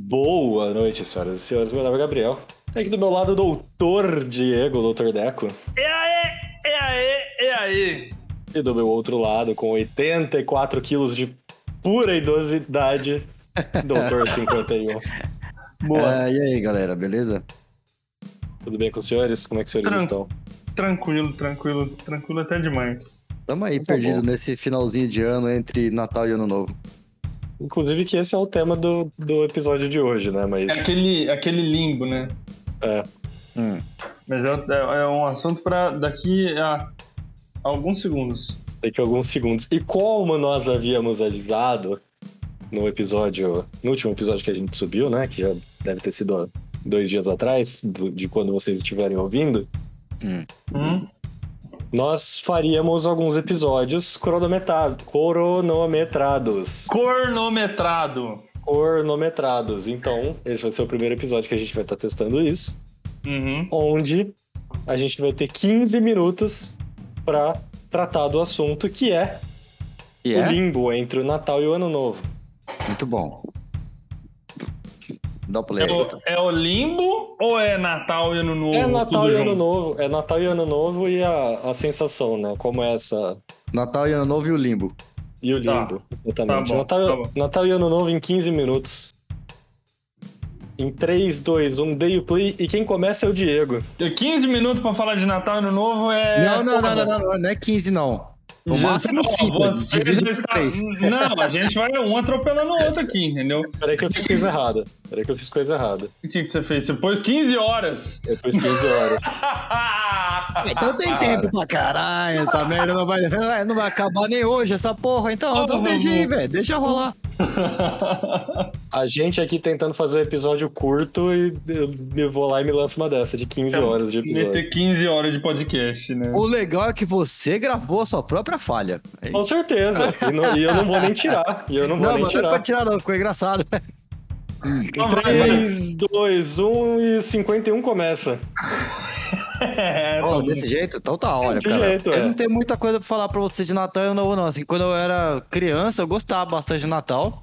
Boa noite, senhoras e senhores. Meu nome é Gabriel. Tem aqui do meu lado o doutor Diego, doutor Deco. E aí, e aí, e aí? E do meu outro lado, com 84 quilos de pura idosidade, doutor 51. Boa. Ah, e aí, galera, beleza? Tudo bem com os senhores? Como é que os senhores Tran estão? Tranquilo, tranquilo, tranquilo até demais. Tamo aí, Tá perdido bom. nesse finalzinho de ano entre Natal e Ano Novo. Inclusive que esse é o tema do, do episódio de hoje, né? Mas É aquele, aquele limbo, né? é, Hum. Mas é, é- é um assunto pra daqui a alguns segundos. daqui a alguns segundos. E como nós havíamos avisado no episódio, no último episódio que a gente subiu, né? Que já deve ter sido dois dias atrás, do- de quando vocês estiverem ouvindo, Hum? Nós faríamos alguns episódios cronometrados. Cronometrados. Cornometrado. Cronometrados. Então, esse vai ser o primeiro episódio que a gente vai estar testando isso. Uhum. Onde a gente vai ter 15 minutos para tratar do assunto que é, E o é? limbo entre o Natal e o Ano Novo. Muito bom. Dá o play É aí. o, é o limbo ou é Natal e Ano Novo? É Natal tudo e Ano junto? Novo. É Natal e Ano Novo e a, a sensação, né? Como é essa. Natal e Ano Novo e o Limbo. E o Tá. limbo. Exatamente. Tá bom, Natal, tá. Natal e Ano Novo em 15 minutos. Em 3, 2, 1, dei o play. E quem começa é o Diego. Tem 15 minutos pra falar de Natal e Ano Novo é. não, não, não, não, não, não, não é 15, não. O Já- máximo Ó, 5, você dividido já por está- 3. Não, a gente vai um atropelando o outro aqui, entendeu? Peraí que eu fiz coisa errada. Peraí que eu fiz coisa errada. O que, que você fez? Você pôs 15 horas. Eu pus 15 horas. Então tem tempo pra caralho, essa merda não vai, não vai, acabar nem hoje, essa porra. Então, então deixa aí, velho, deixa rolar. A gente aqui tentando fazer um episódio curto e eu vou lá e me lanço uma dessa, de 15 horas de episódio. Meter 15 horas de podcast, né? O legal é que você gravou a sua própria falha. É Com certeza. E, não- e eu não vou nem tirar. E eu não vou Não, nem mas não é pra tirar. tirar não, ficou engraçado. Vai. 3, 2, 1 e 51 começa. É, tá desse jeito? Então tá, olha, Desse cara. jeito, eu é. não tenho muita coisa pra falar pra você de Natal e Ano Novo, não. Assim, quando eu era criança, eu gostava bastante de Natal.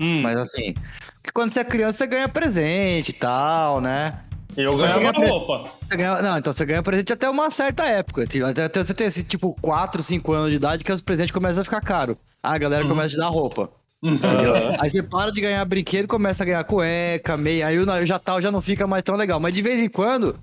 Hum, Mas assim, porque quando você é criança, você ganha presente e tal, né? eu Você ganhava ganha- roupa. Você ganha, não, então você ganha presente até uma certa época. Tipo, Até, até você ter esse, tipo, 4, 5 anos de idade que os presentes começam a ficar caros. Ah, a galera começa a te dar roupa. Entendeu? Aham. Aí você para de ganhar brinquedo, começa a ganhar cueca, meia. Aí o Natal já não fica mais tão legal. Mas de vez em quando,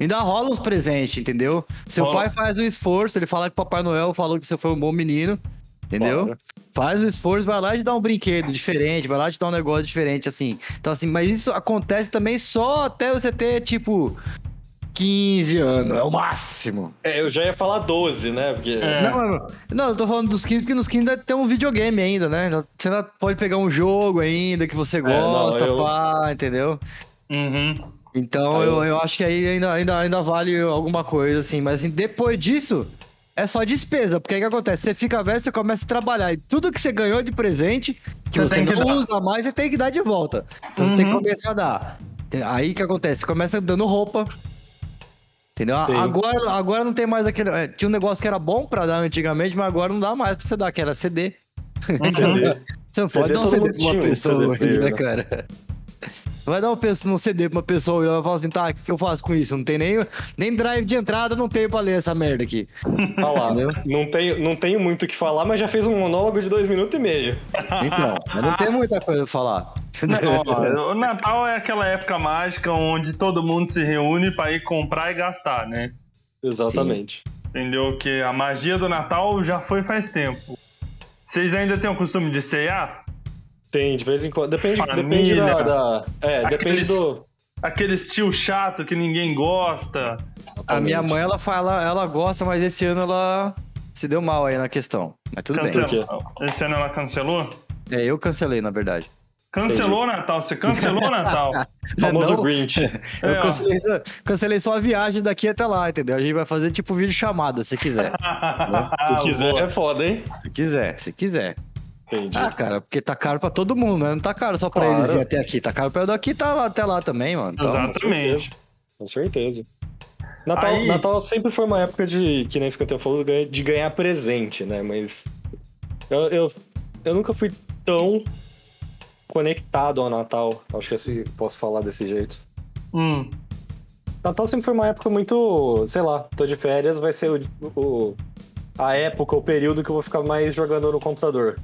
ainda rola uns presentes, entendeu? Seu pai faz um esforço, ele fala que Papai Noel falou que você foi um bom menino. Entendeu? Claro. Faz o esforço, vai lá e te dá um brinquedo diferente, vai lá e te dá um negócio diferente, assim. Então, assim, mas isso acontece também só até você ter, tipo, 15 anos, é o máximo. É, eu já ia falar 12, né? Porque. É. Não, não, não, eu tô falando dos 15, porque nos 15 ainda tem um videogame ainda, né? Você ainda pode pegar um jogo ainda que você É, não, gosta, eu- pá, entendeu? Uhum. Então Aí eu, eu- acho que aí ainda, ainda, ainda vale alguma coisa, assim. Mas assim, depois disso, é só despesa. Porque aí o que acontece? Você fica velho, você começa a trabalhar. E tudo que você ganhou de presente, que Você você, não dar. usa mais, você tem que dar de volta. Então você tem que Uhum. começar a dar. Aí o que acontece? Você começa dando roupa. Entendeu? Sim. Agora, agora não tem mais aquele. é, Tinha um negócio que era bom pra dar antigamente, mas agora não dá mais pra você dar, que era CD. CD. Você não CD, pode dar um CD pra uma um pessoa CD né? cara? Vai dar um, um CD pra uma pessoa e ela fala assim, tá, o que, eu faço com isso? Não tem nem, nem drive de entrada, não tenho pra ler essa merda aqui. Tá lá. Não tenho, não tenho muito o que falar, mas já fez um monólogo de 2 minutos e meio. Então, mas não tem muita coisa pra falar. Não, ó, o Natal é aquela época mágica onde todo mundo se reúne pra ir comprar e gastar, né? Exatamente. Entendeu? Que a magia do Natal já foi faz tempo. Vocês ainda têm o costume de ceiar? Tem, de vez em quando. Depende, Família. depende da, da- É, depende do. Aquele tio chato que ninguém gosta. A minha mãe, ela fala, ela gosta, mas esse ano ela se deu mal aí na questão. Mas tudo bem. Esse ano ela cancelou? É, eu cancelei, na verdade. Cancelou o Natal, você cancelou o Natal. Famoso Não, Grinch. Eu É, cancelei, só- cancelei só a viagem daqui até lá, entendeu? A gente vai fazer tipo vídeo chamada, se quiser. Se quiser, é foda, hein? Se quiser, se quiser. Entendi. Ah, cara, porque tá caro pra todo mundo, né? Não tá caro só pra Claro. eles virem até aqui. Tá caro pra eu daqui, tá lá, até lá também, mano. Então. Exatamente. Com certeza. Natal, Aí- Natal sempre foi uma época de, que nem isso que eu falou, de ganhar presente, né? Mas eu, eu, eu nunca fui tão conectado ao Natal. Acho que assim posso falar desse jeito. Hum. Natal sempre foi uma época muito, sei lá, tô de férias, vai ser o, o- a época, o período que eu vou ficar mais jogando no computador.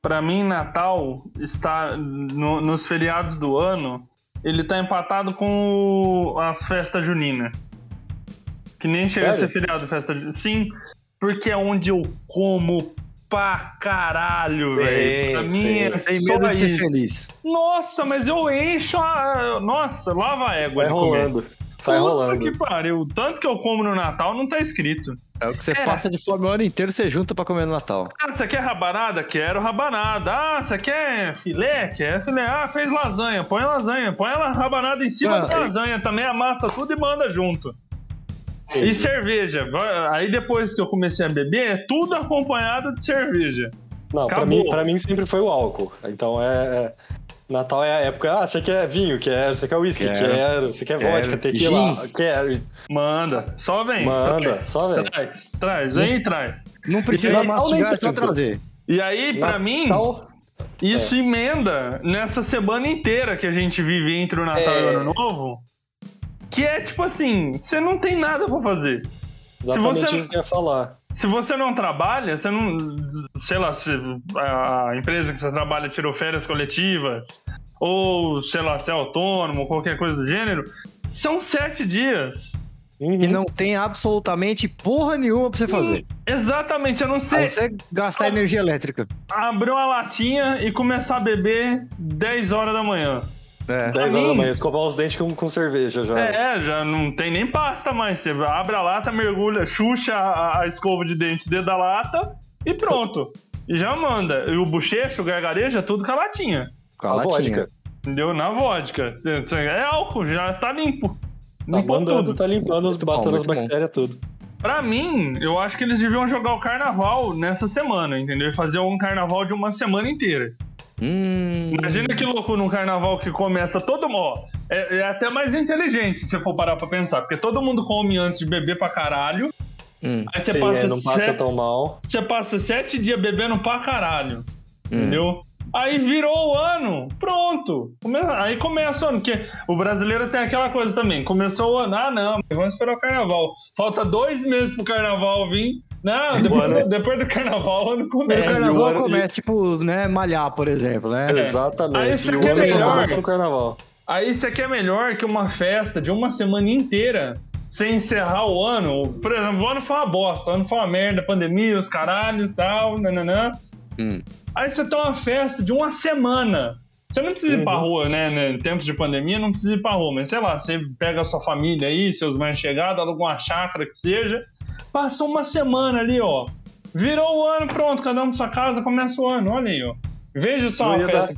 Pra mim, Natal está no- nos feriados do ano. Ele tá empatado com o- as festas juninas. Que nem chega a Sério? ser feriado festa junina. Sim, porque é onde eu como pra caralho, velho. Pra mim sim. é Tem só medo de ser feliz. Nossa, mas eu encho a. Nossa, lava a égua Sai de comer. Rolando. Sai Puta rolando. que pariu. Tanto que eu como no Natal não tá escrito. É o que você É. passa de fome o ano inteiro, você junta pra comer no Natal. Ah, você quer rabanada? Quero rabanada. Ah, você quer filé? Quer filé. Ah, fez lasanha. Põe lasanha. Põe a rabanada em cima Ah, da e- lasanha também, amassa tudo e manda junto. E Entendi. cerveja. Aí depois que eu comecei a beber, é tudo acompanhado de cerveja. Não, pra Acabou. mim, pra mim sempre foi o álcool. Então é. É- Natal é a época. Ah, você quer vinho? Quero. Você quer uísque? Quero. Quero. Você quer Quero. vodka? Tequila? Quero. Manda. Só vem. Manda. Só vem. Traz. Traz. Vem e traz. Não precisa Natal nem mastigar, é só trazer. E aí, pra mim, Natal. Isso É. emenda nessa semana inteira que a gente vive entre o Natal e o É. Ano Novo. Que é tipo assim, você não tem nada pra fazer. Exatamente você- isso que eu ia falar. Se você não trabalha, você não. Sei lá, se a empresa que você trabalha tirou férias coletivas, ou sei lá, se é autônomo, qualquer coisa do gênero, são sete dias. Uhum. E não tem absolutamente porra nenhuma pra você fazer. Exatamente, a não A ser não ser gastar energia elétrica. abrir uma latinha e começar a beber 10 horas da manhã. É. 10 horas da manhã, escovar os dentes com, com cerveja já. É, já não tem nem pasta mais. Você abre a lata, mergulha, xuxa a, a escova de dente dentro da lata e pronto. E já manda. E o bochecho, o gargarejo, é tudo com a latinha. Com a a latinha. vodka. Entendeu? Na vodka. É álcool, já tá limpo. Tá Limpou mandando, tudo. tá limpando, os bom, batendo as bom. bactérias tudo. Pra mim, eu acho que eles deviam jogar o carnaval nessa semana, entendeu? E fazer um carnaval de uma semana inteira. Hum. Imagina que loucura um carnaval que começa todo mundo. É, é até mais inteligente se você for parar pra pensar, porque todo mundo come antes de beber pra caralho. Hum. Aí você Sim, passa, é, não passa sete, tão mal. você passa sete dias bebendo pra caralho. Hum. Entendeu? Aí virou o ano, pronto. Come- Aí começa o ano, porque o brasileiro tem aquela coisa também. Começou o ano, ah não, vamos esperar o carnaval. Falta dois meses pro carnaval vir. Não, depois, ano- depois do carnaval o ano E o começa. carnaval começa, tipo, né, malhar, por exemplo, né? Aí Exatamente. isso E o aqui é melhor. começa no carnaval. Aí isso aqui é melhor que uma festa de uma semana inteira sem encerrar o ano. Por exemplo, o ano foi uma bosta, o ano foi uma merda, pandemia, os caralho e tal, nananã. Hum. Aí você tem uma festa de uma semana. Você não precisa ir pra Uhum. rua, né? né, Em tempos de pandemia, não precisa ir pra rua. Mas sei lá, você pega a sua família aí, seus mais chegados, aluga uma chácara que seja. Passa uma semana ali, ó. Virou o ano, pronto, cada um pra sua casa, começa o ano. Olha aí, ó. Veja só a festa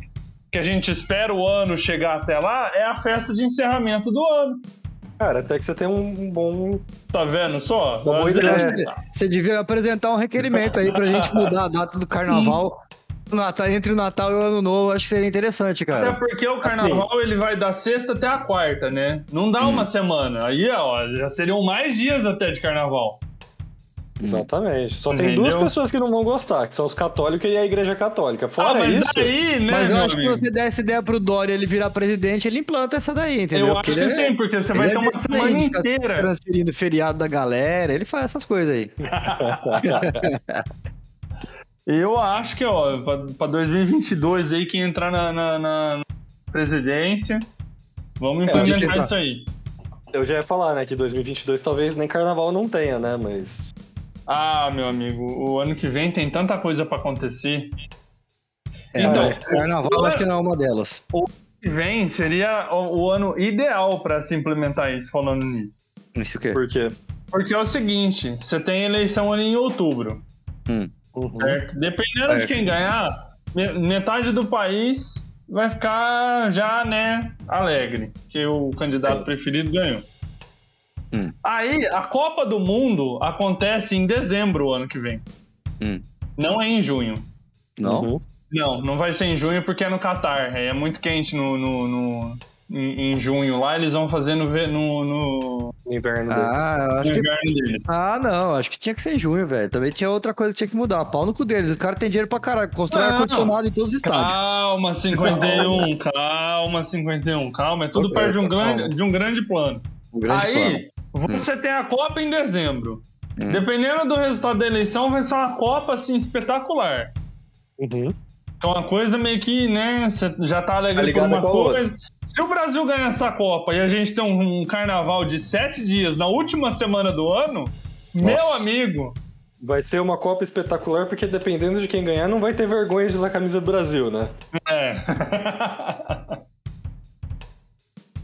que a gente espera o ano chegar até lá, é a festa de encerramento do ano. Cara, até que você tem um bom. Tá vendo só? Uma boa Às ideia. Você, você devia apresentar um requerimento aí pra gente mudar a data do carnaval. Natal- entre o Natal e o Ano Novo, acho que seria interessante, Até cara. porque o carnaval ele vai da sexta até a quarta, né? Não dá Hum. uma semana. Aí, ó, já seriam mais dias até de carnaval. Exatamente. Só tem Entendeu? duas pessoas que não vão gostar, que são os católicos e a igreja católica. ah, Fora mas isso. aí, né, Mas eu acho que amigo? se você der essa ideia pro Dória ele virar presidente, ele implanta essa daí, entendeu? Eu Porque acho que é- sim, porque você vai é ter uma semana inteira. Transferindo feriado da galera, ele faz essas coisas aí. Eu acho que, ó, pra, pra 2022 aí, quem entrar na, na- na presidência, vamos É, implementar que- isso aí. Eu já ia falar, né, que 2022 talvez nem carnaval não tenha, né, mas. Ah, meu amigo, o ano que vem tem tanta coisa pra acontecer. É, Então, mas carnaval o- acho que não é uma delas. O ano que vem seria o, o ano ideal pra se implementar isso, falando nisso. Isso o quê? Por quê? Porque é o seguinte, você tem eleição ali em outubro, Uhum. certo? Dependendo de quem ganhar, me- metade do país vai ficar já, né, alegre, que o candidato Sim. preferido ganhou. Hum. Aí, a Copa do Mundo acontece em dezembro o ano que vem. Hum. Não é em junho. Não? Uhum. Não, não vai ser em junho porque é no Catar. É muito quente no, no, no, em, em junho lá, eles vão fazer no, no, no, No inverno deles. Ah, eu no acho que. inverno deles. Ah, não, acho que tinha que ser em junho, velho. Também tinha outra coisa que tinha que mudar. Pau no cu deles. Os caras têm dinheiro pra caralho. Constrói ar-condicionado em todos os estádios. Calma, 51, calma, 51, calma. É tudo Ok, parte de um, grande, de um grande plano. Um grande Aí, você tem a Copa em dezembro. Hum. Dependendo do resultado da eleição, vai ser uma Copa, assim, espetacular. Uhum. É uma coisa meio que, né, você já tá alegre Tá uma coisa. Se o Brasil ganhar essa Copa e a gente tem um, um carnaval de sete dias na última semana do ano, meu Nossa. amigo, Vai ser uma Copa espetacular, porque dependendo de quem ganhar, não vai ter vergonha de usar a camisa do Brasil, né? é.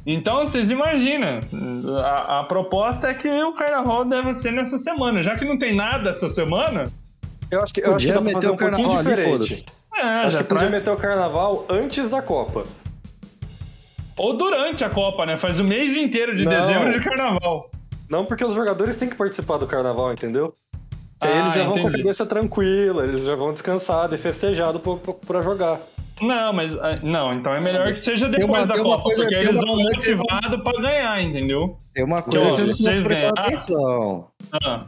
então, vocês imaginam, a, a proposta é que o carnaval deve ser nessa semana. Já que não tem nada essa semana, Eu acho que, eu acho que Podia dá pra meter fazer o um pouquinho carnaval ali, diferente. é, acho que podia traz- meter o carnaval antes da Copa. Ou durante a Copa, né? Faz o mês inteiro de Não. dezembro de carnaval. Não porque os jogadores têm que participar do carnaval, entendeu? Que aí Ah, eles já vão com a entendi. cabeça tranquila, eles já vão descansado e festejado pra, pra- pra jogar. Não, mas. ah, Não, então é melhor que seja depois uma- da Copa, coisa- porque eles vão motivados pra ganhar, entendeu? Tem uma coisa que vocês vocês atenção. Ah,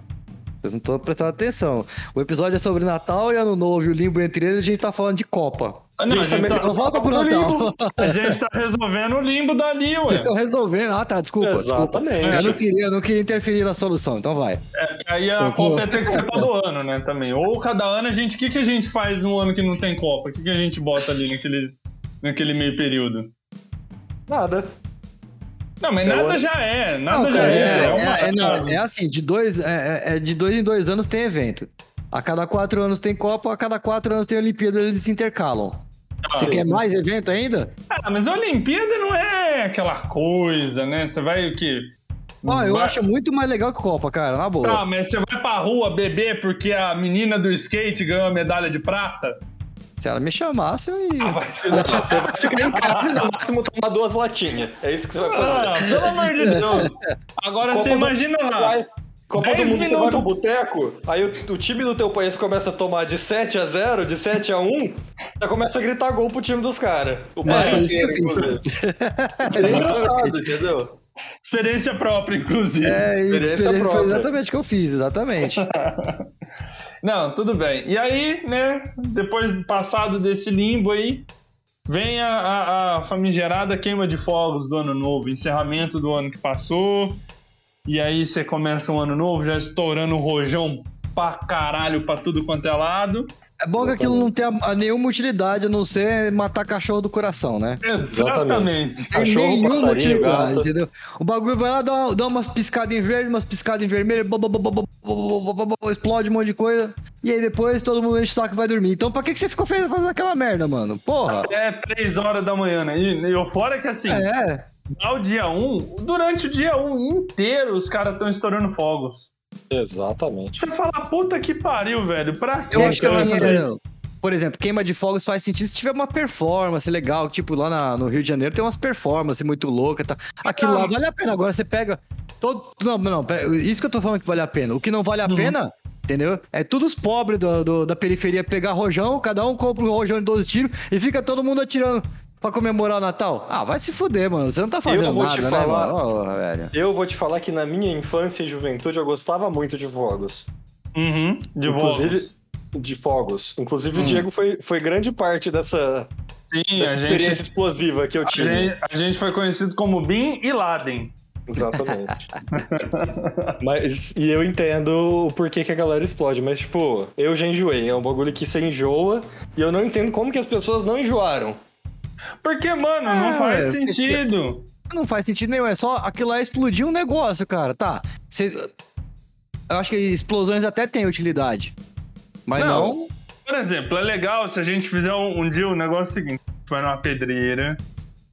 Vocês não estão prestando atenção. O episódio é sobre Natal e Ano Novo e o limbo entre eles, a gente tá falando de Copa. Ah, não, a, gente tá tá, Então volta pro Natal. a gente tá resolvendo o limbo dali, ué. Vocês estão resolvendo. Ah, tá, desculpa. desculpa. Exatamente. Eu não, queria, eu não queria interferir na solução, então vai. Aí a Eu tô- Copa ia ter que ser todo ano, né? Também. Ou cada ano a gente. O que, que a gente faz no ano que não tem Copa? O que, que a gente bota ali naquele, naquele meio período? Nada. Não, mas É nada já é. Nada Não, já cara, é. é, É, uma- é- é- não, é assim, de dois, é, é- é de dois em dois anos tem evento. A cada quatro anos tem Copa, a cada quatro anos tem Olimpíada, eles se intercalam. Você Ah, quer mais evento ainda? Ah, mas a Olimpíada não é aquela coisa, né? Você vai o quê? Ó, eu Vai- acho muito mais legal que Copa, cara, na boa. Tá, mas você vai pra rua beber porque a menina do skate ganhou a medalha de prata? Se ela me chamasse, eu ia. Ah, vai Você, não, você vai ficar em casa e no máximo tomar duas latinhas. É isso que você vai fazer. Ah, pelo amor de Deus. Agora Copa você do- imagina lá. Copa do 10 Mundo, você vai minutos. pro boteco, aí o, o time do teu país começa a tomar de 7 a 0, de 7 a 1, já começa a gritar gol pro time dos caras. O É, país foi eu inteiro, fiz. inclusive. É engraçado, entendeu? Experiência própria, inclusive. É, Experiência experiência foi própria. exatamente o que eu fiz, exatamente. Não, tudo bem. E aí, né, depois passado desse limbo aí, vem a, a, a famigerada queima de fogos do ano novo, encerramento do ano que passou. E aí você começa um ano novo já estourando o rojão pra caralho pra tudo quanto é lado. É bom que aquilo não tenha nenhuma utilidade a não ser matar cachorro do coração, né? Exatamente. Tem cachorro, nenhum entendeu? O bagulho vai lá, dá, dá umas piscadas em verde, umas piscadas em vermelho, explode um monte de coisa. E aí depois todo mundo enche o saco e vai dormir. Então pra que, que você ficou fazendo aquela merda, mano? Porra. É três horas da manhã, né? E, e fora que assim. É dá o dia 1, durante o dia 1 inteiro os caras estão estourando fogos. Exatamente. Você fala, puta que pariu, velho. Pra que eu acho que assim, é, por exemplo, queima de fogos faz sentido se tiver uma performance legal, tipo lá na- no Rio de Janeiro tem umas performances muito loucas, tá? Aquilo lá vale a pena. Agora você pega todo, não, não, pera, isso que eu tô falando que vale a pena. O que não vale a Uhum. pena, entendeu? É tudo os pobres do- do- da periferia pegar rojão, cada um compra um rojão de 12 tiros e fica todo mundo atirando pra comemorar o Natal. Ah, vai se fuder, mano. Você não tá fazendo vou nada, te né, falar- mano? Ô, velho. Eu vou te falar que na minha infância e juventude eu gostava muito de fogos. Uhum, de. Inclusive, de fogos. Inclusive Hum. o Diego foi, foi grande parte dessa, Sim, dessa a experiência gente, explosiva que eu a, tive. gente, a gente foi conhecido como Bin e Laden. Exatamente. mas, e eu entendo o porquê que a galera explode, mas, tipo, eu já enjoei. É um bagulho que você enjoa e eu não entendo como que as pessoas não enjoaram. Porque, mano, não faz é, porque- sentido. Não faz sentido nenhum, é só aquilo lá explodir um negócio, cara. Tá. Você- Eu acho que explosões até têm utilidade. Mas Não. não. Por exemplo, é legal se a gente fizer um, um dia o negócio seguinte: vai numa pedreira.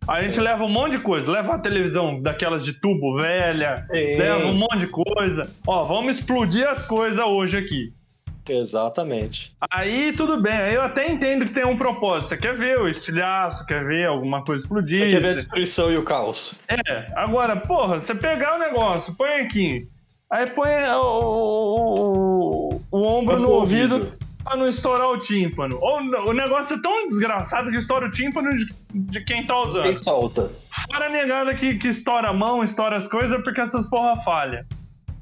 A gente leva um monte de coisa, leva uma televisão daquelas de tubo velha, leva um monte de coisa. Ó, vamos explodir as coisas hoje aqui. Exatamente. Aí tudo bem, aí eu até entendo que tem um propósito. Você quer ver o estilhaço, quer ver alguma coisa explodir. Você quer ver a destruição e o caos. É, agora, porra, você pegar o negócio, põe aqui. Aí põe o, o, o- o ombro no ouvido. ouvido. pra não estourar o tímpano. Ou o negócio é tão desgraçado que estoura o tímpano de, de quem tá usando. Quem solta. Fora a negada que, que estoura a mão, estoura as coisas, porque essas porra falha.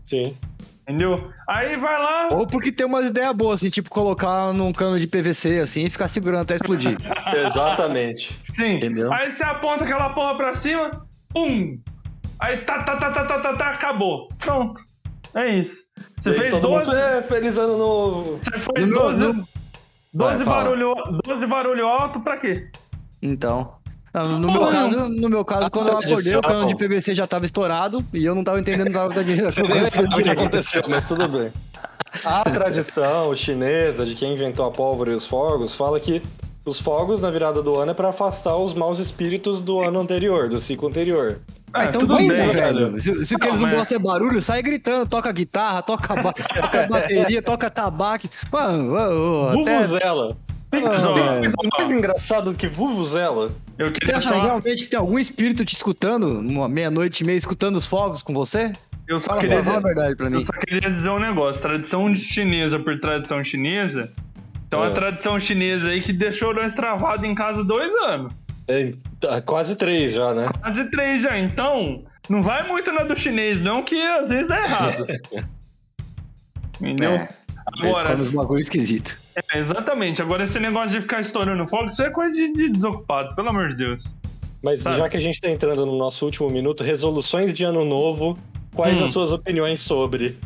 Sim. Entendeu? Aí vai lá. Ou porque tem umas ideias boas, assim, tipo colocar num cano de PVC, assim, e ficar segurando até explodir. Exatamente. Sim. Entendeu? Aí você aponta aquela porra pra cima, pum! Aí tá, tá, tá, tá, tá, tá, tá, acabou. Pronto. É isso. Você E fez todo 12. mundo, é, feliz ano novo. Você No fez meu- 12, no- 12, Vai, barulho, 12 barulho alto pra quê? Então. Não, no, meu Porra, caso, no meu caso, quando eu acordei, o cano de PVC já tava estourado e eu não tava entendendo nada da direção o que aconteceu, mas tudo bem. A tradição chinesa de quem inventou a pólvora e os fogos fala que os fogos na virada do ano é pra afastar os maus espíritos do ano anterior, do ciclo anterior. Ah, É, então tudo bem, bem, velho. Se, se o que Não, eles não mas- gostam é barulho, sai gritando, toca guitarra, toca, ba toca bateria, toca tabaco. Mano, ô, ô, até... Vuvuzela. Tem, Ah, tem coisa mais engraçada do que Vuvuzela? Eu Você acha só, realmente que tem algum espírito te escutando, numa meia-noite e meia, escutando os fogos com você? eu só Fala, queria dizer, verdade pra mim. eu só queria dizer um negócio. Tradição chinesa por tradição chinesa. Então É. a tradição chinesa aí que deixou nós travado em casa dois anos. É, tá, quase três já, né? Quase três já. Então, não vai muito na do chinês, não, que às vezes dá errado. Entendeu? É, Eles Agora, comem uns bagulho esquisito. É, exatamente. Agora, esse negócio de ficar estourando fogo, isso é coisa de, de desocupado, pelo amor de Deus. Mas Tá. já que a gente tá entrando no nosso último minuto, resoluções de ano novo, quais Hum. as suas opiniões sobre?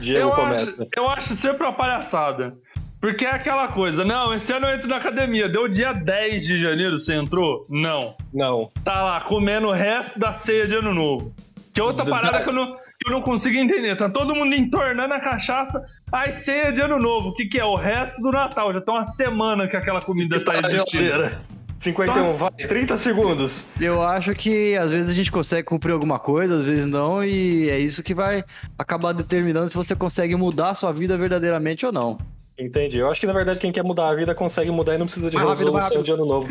Diego Eu começa. acho, eu acho sempre uma palhaçada. Porque é aquela coisa, não, esse ano eu entro na academia. Deu dia 10 de janeiro, você entrou? Não. Não. Tá lá, comendo o resto da ceia de ano novo. Que é outra parada que eu, não, eu não consigo entender. Tá todo mundo entornando a cachaça. Ai, ceia de ano novo. O que, que é? O resto do Natal. Já tá uma semana que aquela comida tá Tá existindo. geladeira. 51, Nossa. vai, 30 segundos. Eu acho que às vezes a gente consegue cumprir alguma coisa, às vezes não, e é isso que vai acabar determinando se você consegue mudar a sua vida verdadeiramente ou não. Entendi. Eu acho que na verdade quem quer mudar a vida consegue mudar e não precisa de Mais rápido, resolução de ano novo.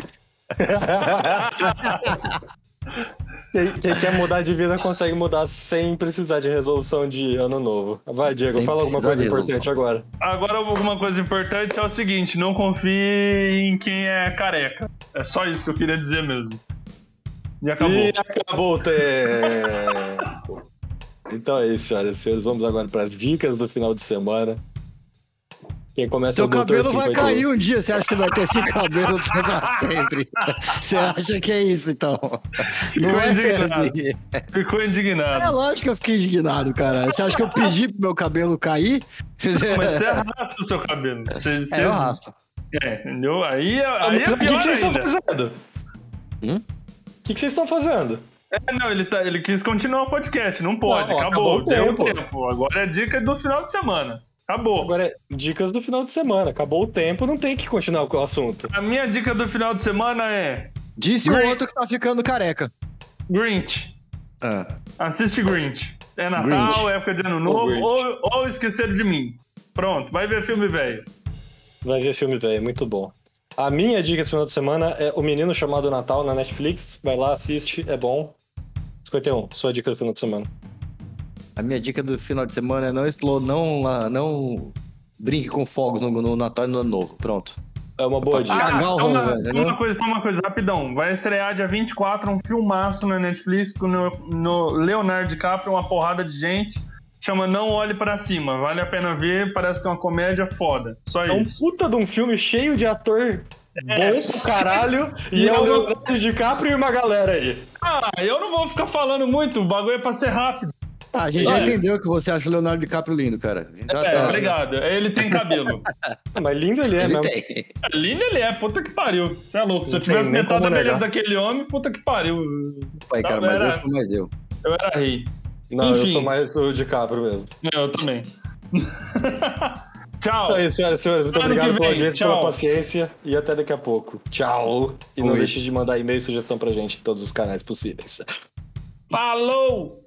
quem, quem quer mudar de vida consegue mudar sem precisar de resolução de ano novo. Vai, Diego, Sem fala alguma coisa importante agora. Agora, alguma coisa importante é o seguinte: não confie em quem é careca. É só isso que eu queria dizer mesmo. E acabou. E acabou o tempo. Então é isso, senhoras e senhores. Vamos agora para as dicas do final de semana. Quem começa é Seu o Doutor cabelo vai 51. cair um dia, você acha que você vai ter esse cabelo pra sempre? Você acha que é isso, então? Não é ser indignado. assim. Ficou É indignado. lógico que eu fiquei indignado, cara. Você acha que eu pedi pro meu cabelo cair? Mas você arrasta o seu cabelo. Você, você- É, eu raspo. É, entendeu? Aí, Ah, aí é o que, que vocês estão fazendo? Hum? O que, que vocês estão fazendo? É, não, ele, tá, ele quis continuar o podcast. Não pode. Não, acabou. acabou o tempo. tempo. Agora é dica do final de semana. Acabou. Agora é dicas do final de semana. Acabou o tempo, não tem que continuar com o assunto. A minha dica do final de semana é Disse o Green. outro que tá ficando careca. Grinch. Ah. Assiste Grinch. É Natal, Grinch. época de ano O novo, Grinch. ou, ou esqueceram de mim. Pronto, vai ver filme velho. Vai ver filme velho, muito bom. A minha dica esse final de semana é O Menino Chamado Natal na Netflix. Vai lá, assiste, é bom. 51, sua dica do final de semana. A minha dica do final de semana é não exploda, não, ah, não brinque com fogos no, no Natal e no Ano Novo. Pronto. É uma boa dica. Cagar o só uma, rolo, só velho, né? uma coisa, só uma coisa, rapidão. Vai estrear dia 24 um filmaço na Netflix com no, no Leonardo DiCaprio, uma porrada de gente. Chama Não Olhe Pra Cima. Vale a pena ver, parece que é uma comédia foda. Só É um isso. puta de um filme cheio de ator É. bom pro caralho. e é o. Leonardo DiCaprio e uma galera aí. Ah, eu não vou ficar falando muito, o bagulho é pra ser rápido. Ah, a gente já entendeu que você acha o Leonardo DiCaprio lindo, cara. Então, É, tá. obrigado. Ele tem cabelo. Mas lindo ele é Ele mesmo. tem. Lindo ele é, puta que pariu. Você é louco. Se eu tivesse metade da beleza daquele homem, puta que pariu. Pai, cara, mas era- eu sou mais eu. Eu era rei. Não, eu Enfim. sou mais o DiCaprio mesmo. Eu também. Tchau. Então é isso, senhoras e senhores. Muito Ano que obrigado pela audiência, tchau. pela paciência. E até daqui a pouco. Tchau. E não deixe de mandar e-mail e sugestão pra gente em todos os canais possíveis. Falou!